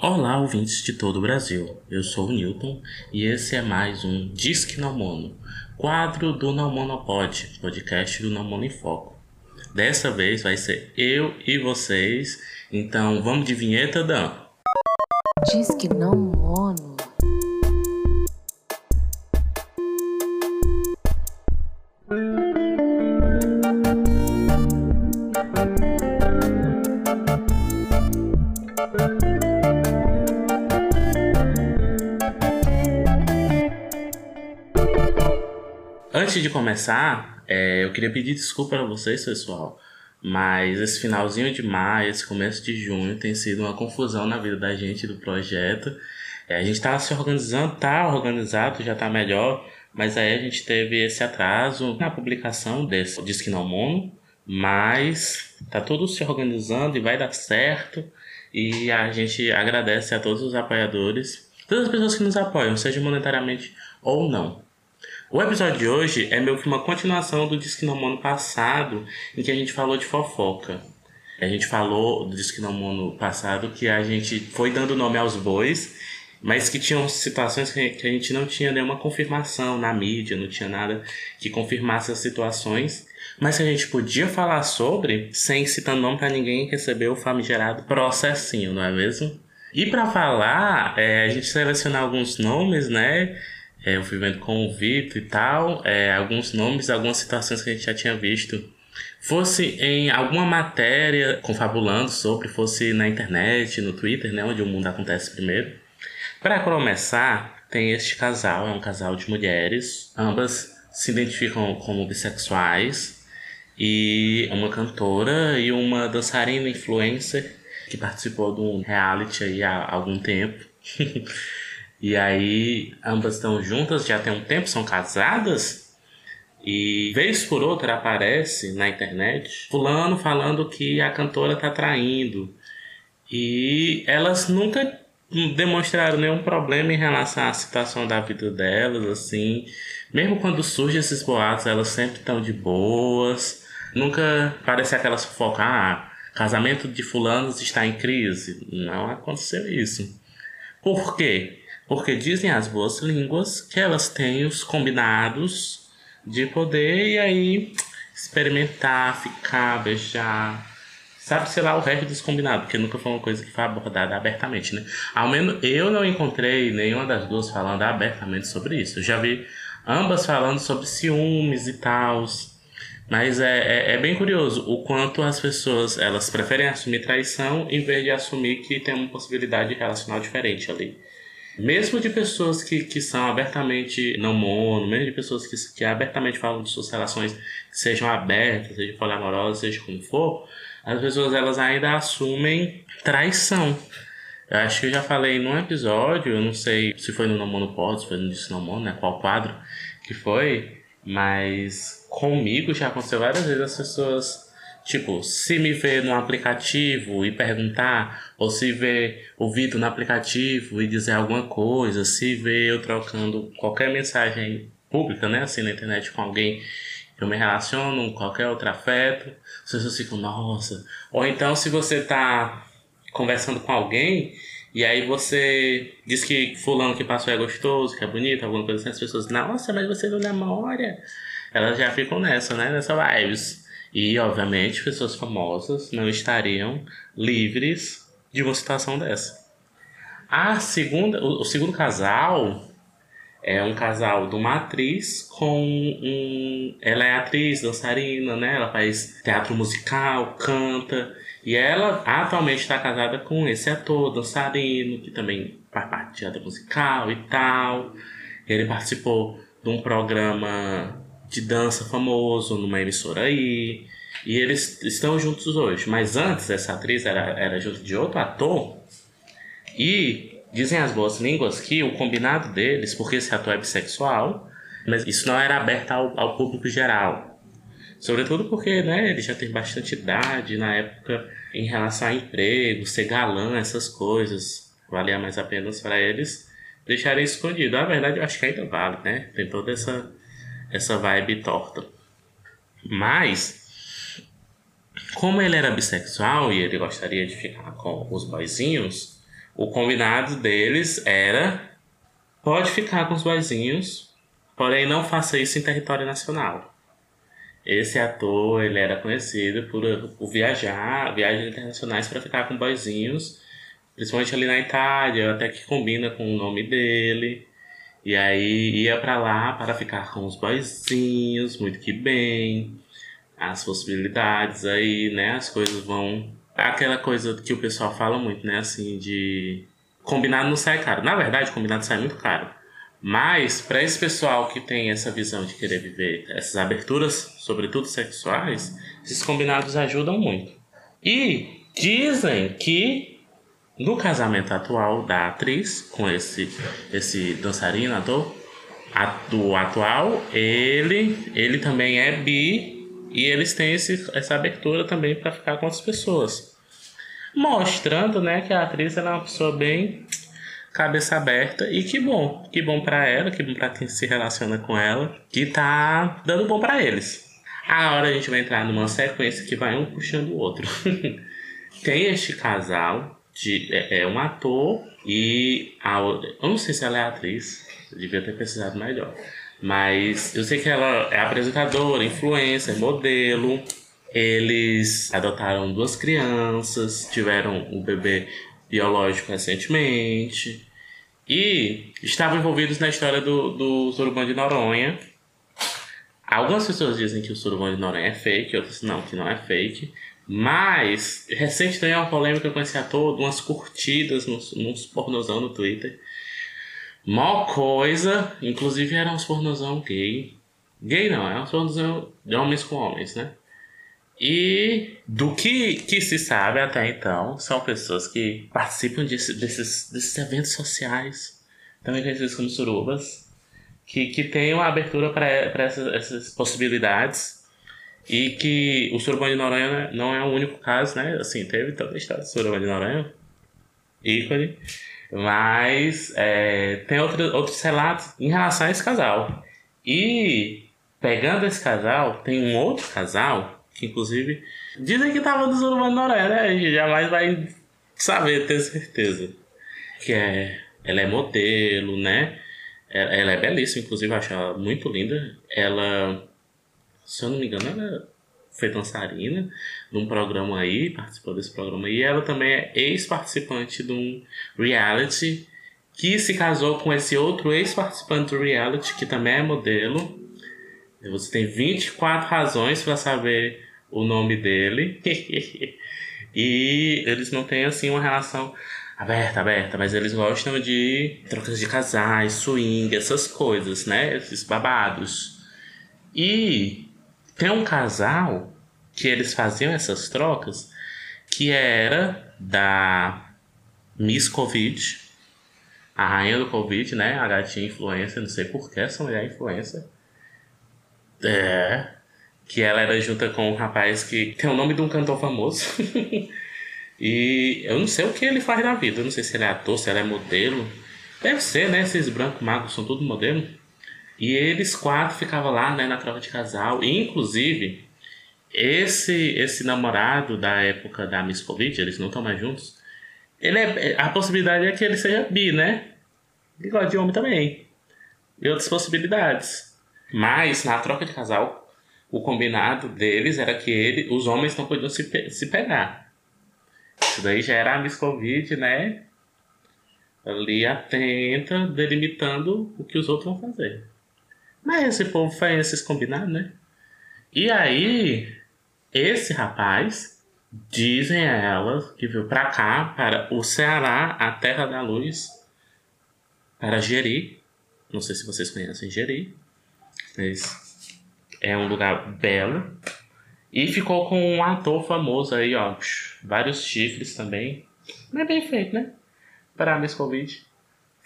Olá, ouvintes de todo o Brasil. Eu sou o Newton e esse é mais um Disque Não Mono, quadro do Não Monopod, podcast do Não em Foco. Dessa vez vai ser eu e vocês, então vamos de vinheta, Dan? Disque Não Mono. Antes de começar, é, eu queria pedir desculpa a vocês, pessoal, mas esse finalzinho de maio, esse começo de junho tem sido uma confusão na vida da gente do projeto. É, a gente estava se organizando, tá organizado, já tá melhor, mas aí a gente teve esse atraso na publicação desse Disque Não Mono, mas tá tudo se organizando e vai dar certo. E a gente agradece a todos os apoiadores, todas as pessoas que nos apoiam, seja monetariamente ou não. O episódio de hoje é meio que uma continuação do Disque Não Mono passado, em que a gente falou de fofoca. A gente falou do Disque Não Mono passado que a gente foi dando nome aos bois, mas que tinham situações que a gente não tinha nenhuma confirmação na mídia, não tinha nada que confirmasse as situações, mas que a gente podia falar sobre sem citar nome para ninguém receber o famigerado processinho, não é mesmo? E para falar, é, a gente selecionou alguns nomes, né? É, eu fui vendo com o Vitor e tal, é, alguns nomes, algumas situações que a gente já tinha visto. Fosse em alguma matéria confabulando sobre, fosse na internet, no Twitter, né, onde o mundo acontece primeiro. Para começar, tem este casal, é um casal de mulheres, ambas se identificam como bissexuais, e uma cantora e uma dançarina influencer que participou de um reality aí há algum tempo. E aí, ambas estão juntas, já tem um tempo, são casadas. E vez por outra aparece na internet fulano falando que a cantora tá traindo. E elas nunca demonstraram nenhum problema em relação à situação da vida delas, assim. Mesmo quando surgem esses boatos, elas sempre estão de boas. Nunca parece aquela sufoca, ah, casamento de fulanos está em crise. Não aconteceu isso. Por quê? Porque dizem as boas línguas que elas têm os combinados de poder e aí experimentar, ficar, beijar. Sabe, sei lá, o resto dos combinados, porque nunca foi uma coisa que foi abordada abertamente, né? Ao menos eu não encontrei nenhuma das duas falando abertamente sobre isso. Eu já vi ambas falando sobre ciúmes e tal. Mas é, é, é, bem curioso o quanto as pessoas elas preferem assumir traição em vez de assumir que tem uma possibilidade relacional diferente ali. Mesmo de pessoas que, que são abertamente não mono, mesmo de pessoas que, que abertamente falam de suas relações sejam abertas, seja poliamorosas, seja como for, as pessoas elas ainda assumem traição. Eu acho que eu já falei num episódio, eu não sei se foi no Não Mono Pod, se foi no Disse Não Mono, né? Qual quadro que foi, mas comigo já aconteceu várias vezes as pessoas Tipo, se me ver no aplicativo e perguntar, ou se ver o vídeo no aplicativo e dizer alguma coisa, se ver eu trocando qualquer mensagem pública, né, assim na internet com alguém eu me relaciono, qualquer outro afeto, as pessoas ficam, nossa. Ou então, se você tá conversando com alguém e aí você diz que fulano que passou é gostoso, que é bonito, alguma coisa assim, as pessoas, nossa, mas você não namora. Elas já ficam nessa, né, nessa vibes. E, obviamente, pessoas famosas não estariam livres de uma situação dessa. A segunda, o, segundo casal é um casal de uma atriz com um. Ela é atriz, dançarina, né? Ela faz teatro musical, canta. E ela atualmente está casada com esse ator dançarino, que também faz parte de teatro musical e tal. Ele participou de um programa de dança famoso numa emissora aí. E eles estão juntos hoje. Mas antes, essa atriz era, era junto de outro ator. E dizem as boas línguas que o combinado deles, porque esse ator é bissexual, mas isso não era aberto ao, ao público geral. Sobretudo porque né, ele já tem bastante idade na época em relação a emprego, ser galã, essas coisas. Valia mais a pena para eles deixarem escondido. Na verdade, eu acho que ainda vale, né? Tem toda essa essa vibe torta. Mas, como ele era bissexual e ele gostaria de ficar com os boizinhos, o combinado deles era pode ficar com os boizinhos, porém não faça isso em território nacional. Esse ator, ele era conhecido por, por viajar, viagens internacionais para ficar com boizinhos, principalmente ali na Itália, até que combina com o nome dele. E aí ia para lá para ficar com os boizinhos, muito que bem. As possibilidades aí, né, as coisas vão aquela coisa que o pessoal fala muito, né, assim, de combinado não sai caro. Na verdade, combinado sai muito caro. Mas, para esse pessoal que tem essa visão de querer viver essas aberturas, sobretudo sexuais, esses combinados ajudam muito. E dizem que no casamento atual da atriz com esse, esse dançarino, ator, do atual, ele, ele também é bi e eles têm esse, essa abertura também para ficar com as pessoas. Mostrando né, que a atriz é uma pessoa bem cabeça aberta e que bom, que bom para ela, que bom para quem se relaciona com ela, que tá dando bom para eles. Agora a gente vai entrar numa sequência que vai um puxando o outro. Tem este casal de é, é, um ator e a eu não sei se ela é atriz, devia ter pesquisado melhor. Mas eu sei que ela é apresentadora, influencer, modelo. Eles adotaram duas crianças, tiveram um bebê biológico recentemente. E estavam envolvidos na história do, do Surubão de Noronha. Algumas pessoas dizem que o Surubão de Noronha é fake, outras não, que não é fake. Mas, recente também é uma polêmica com esse ator, umas curtidas nos, nos pornozão no Twitter. Mó coisa, inclusive eram uns pornozão gay. Gay não, é uns pornozão de homens com homens, né? E do que, que se sabe até então, são pessoas que participam desse, desses, desses eventos sociais, também conhecidos como surubas, que, que têm uma abertura para essas, essas possibilidades e que o surubão de Noronha não é o único caso, né? Assim, teve toda a história do surubão de Noronha, ícone, mas é, tem outro, outros relatos em relação a esse casal. E pegando esse casal, tem um outro casal que inclusive dizem que tava dos Urubano Noré, né? A gente jamais vai saber, ter certeza. Que é. Ela é modelo, né? Ela é belíssima, inclusive, eu acho ela muito linda. Ela, se eu não me engano, ela foi dançarina num programa aí, participou desse programa aí. E ela também é ex-participante de um reality que se casou com esse outro ex-participante do reality, que também é modelo. Você tem 24 razões para saber o nome dele. e eles não têm assim uma relação aberta, aberta, mas eles gostam de trocas de casais, swing, essas coisas, né? Esses babados. E tem um casal que eles faziam essas trocas que era da Miss Covid, a rainha do Covid, né? A gatinha influência, não sei por que essa mulher é influência. É, que ela era junta com um rapaz que tem o nome de um cantor famoso. e eu não sei o que ele faz na vida. Eu não sei se ele é ator, se ele é modelo. Deve ser, né? Esses brancos magos são tudo modelo. E eles quatro ficavam lá, né, na troca de casal. E, inclusive, esse esse namorado da época da Miss Covid, eles não estão mais juntos. Ele é, a possibilidade é que ele seja bi, né? Ele gosta de homem também. E outras possibilidades. Mas na troca de casal, o combinado deles era que ele, os homens não podiam se, se pegar. Isso daí já era a Miss Covid, né? Ali atenta, delimitando o que os outros vão fazer. Mas esse povo faz esses combinados, né? E aí, esse rapaz, dizem a ela que veio pra cá, para o Ceará, a terra da luz, para Jeri. Não sei se vocês conhecem Jeri. Mas é um lugar belo. E ficou com um ator famoso aí, ó. Vários chifres também. Não é bem feito, né? Para Miss Covid.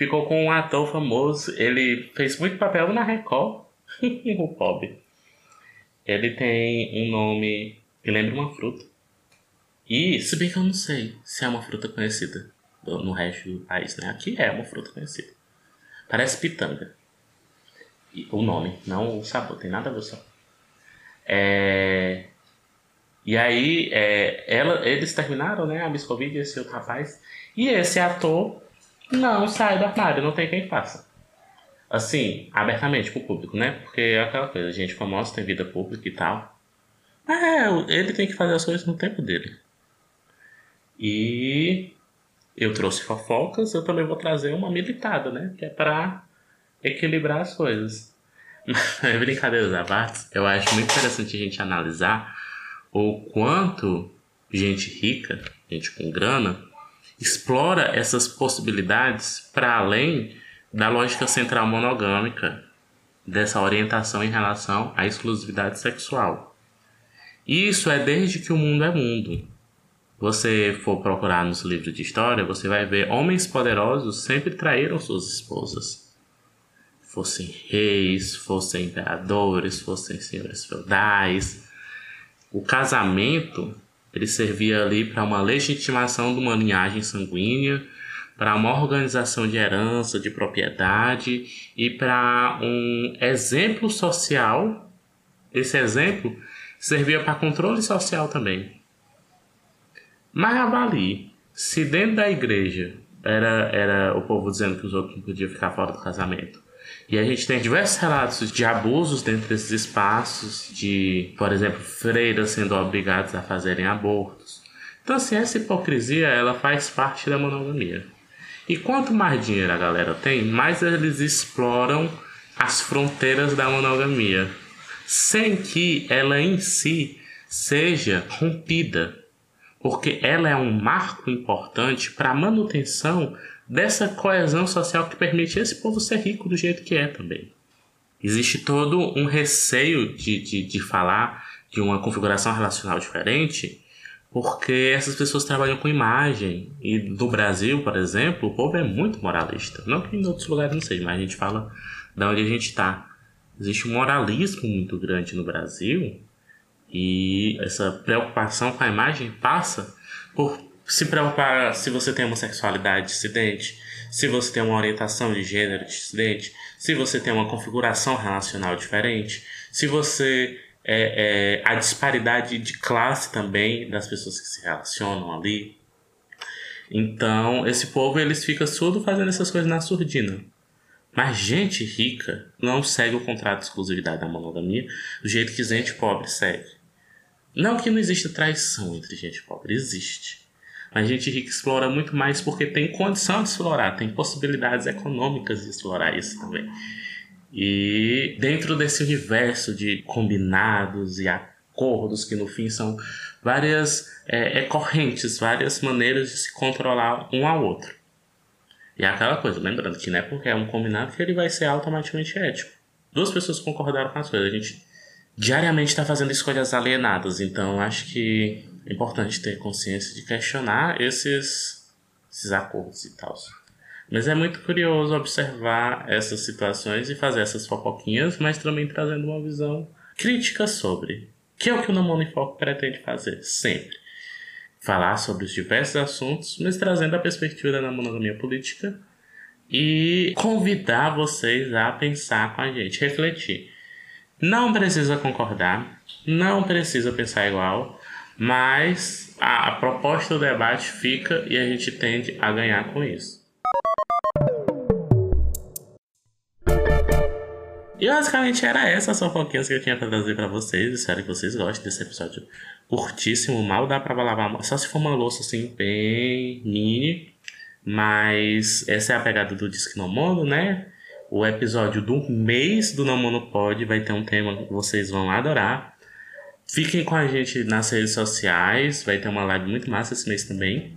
Ficou com um ator famoso. Ele fez muito papel na Record. o pobre. Ele tem um nome que lembra uma fruta. E, se bem que eu não sei se é uma fruta conhecida no resto do país, né? Aqui é uma fruta conhecida. Parece pitanga. O nome, não o sabor, tem nada a ver só. É... E aí, é, ela, eles terminaram, né? A Miss Covid, esse outro rapaz. E esse ator não sai do armário, não tem quem faça. Assim, abertamente pro público, né? Porque é aquela coisa, gente famosa tem vida pública e tal. É, ele tem que fazer as coisas no tempo dele. E eu trouxe fofocas, eu também vou trazer uma militada, né? Que é pra equilibrar as coisas. Brincadeiras à parte, eu acho muito interessante a gente analisar o quanto gente rica, gente com grana, explora essas possibilidades para além da lógica central monogâmica dessa orientação em relação à exclusividade sexual. Isso é desde que o mundo é mundo. Você for procurar nos livros de história, você vai ver homens poderosos sempre traíram suas esposas. Fossem reis, fossem imperadores, fossem senhores feudais. O casamento ele servia ali para uma legitimação de uma linhagem sanguínea, para uma organização de herança, de propriedade e para um exemplo social. Esse exemplo servia para controle social também. Mas avalie, se dentro da igreja era, era o povo dizendo que os outros não podiam ficar fora do casamento, e a gente tem diversos relatos de abusos dentro desses espaços, de, por exemplo, freiras sendo obrigadas a fazerem abortos. Então, assim, essa hipocrisia ela faz parte da monogamia. E quanto mais dinheiro a galera tem, mais eles exploram as fronteiras da monogamia, sem que ela em si seja rompida, porque ela é um marco importante para a manutenção dessa coesão social que permite esse povo ser rico do jeito que é também. Existe todo um receio de, de, de falar de uma configuração relacional diferente, porque essas pessoas trabalham com imagem. E no Brasil, por exemplo, o povo é muito moralista. Não que em outros lugares não seja, mas a gente fala de onde a gente está. Existe um moralismo muito grande no Brasil e essa preocupação com a imagem passa por se preocupar se você tem uma sexualidade dissidente, se você tem uma orientação de gênero dissidente, se você tem uma configuração relacional diferente, se você é, é, a disparidade de classe também das pessoas que se relacionam ali. Então, esse povo eles fica surdo fazendo essas coisas na surdina. Mas gente rica não segue o contrato de exclusividade da monogamia do jeito que gente pobre segue. Não que não exista traição entre gente pobre, existe. A gente rica explora muito mais porque tem condição de explorar, tem possibilidades econômicas de explorar isso também. E dentro desse universo de combinados e acordos, que no fim são várias é, é, correntes, várias maneiras de se controlar um ao outro. E é aquela coisa, lembrando que não é porque é um combinado que ele vai ser automaticamente ético. Duas pessoas concordaram com as coisas. A gente diariamente está fazendo escolhas alienadas, então acho que é importante ter consciência de questionar esses, esses acordos e tal. Mas é muito curioso observar essas situações e fazer essas fofoquinhas, mas também trazendo uma visão crítica sobre. Que é o que o Namoro em Foco pretende fazer, sempre. Falar sobre os diversos assuntos, mas trazendo a perspectiva da monogamia política e convidar vocês a pensar com a gente, refletir. Não precisa concordar, não precisa pensar igual, mas a, a proposta do debate fica e a gente tende a ganhar com isso. E basicamente era essa a fofoquinhas que eu tinha pra trazer pra vocês. Espero que vocês gostem desse episódio curtíssimo. Mal dá pra lavar, só se for uma louça assim, bem mini. Mas essa é a pegada do Disque No Mono, né? O episódio do mês do Não Mono Pod vai ter um tema que vocês vão adorar. Fiquem com a gente nas redes sociais, vai ter uma live muito massa esse mês também.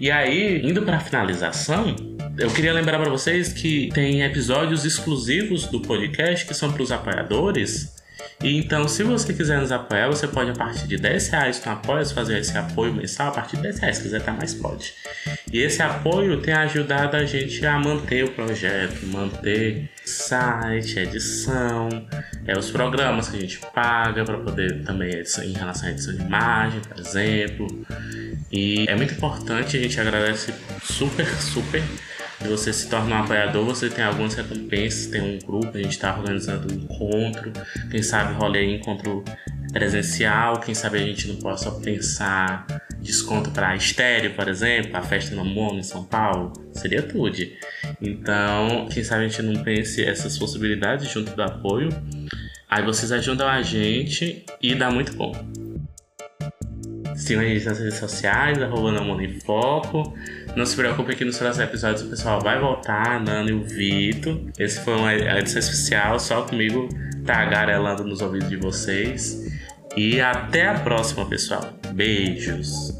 E aí, indo para a finalização, eu queria lembrar para vocês que tem episódios exclusivos do podcast que são para os apoiadores. Então, se você quiser nos apoiar, você pode a partir de 10 reais no apoio fazer esse apoio mensal. A partir de 10 reais, se quiser estar mais pode. E esse apoio tem ajudado a gente a manter o projeto, manter site, edição, é, os programas que a gente paga para poder também em relação à edição de imagem, por exemplo. E é muito importante, a gente agradece super, super. Se você se torna um apoiador, você tem algumas recompensas, tem um grupo, a gente está organizando um encontro, quem sabe rolê encontro presencial, quem sabe a gente não possa pensar desconto para estéreo, por exemplo, a festa no Mono em São Paulo, seria tudo. Então, quem sabe a gente não pense essas possibilidades junto do apoio. Aí vocês ajudam a gente e dá muito bom. Sigam a gente nas redes sociais, arroba Namoro em Foco. Não se preocupe que nos próximos episódios o pessoal vai voltar, a Nana e o Vitor. Esse foi uma edição especial, só comigo tagarelando nos ouvidos de vocês. E até a próxima, pessoal. Beijos.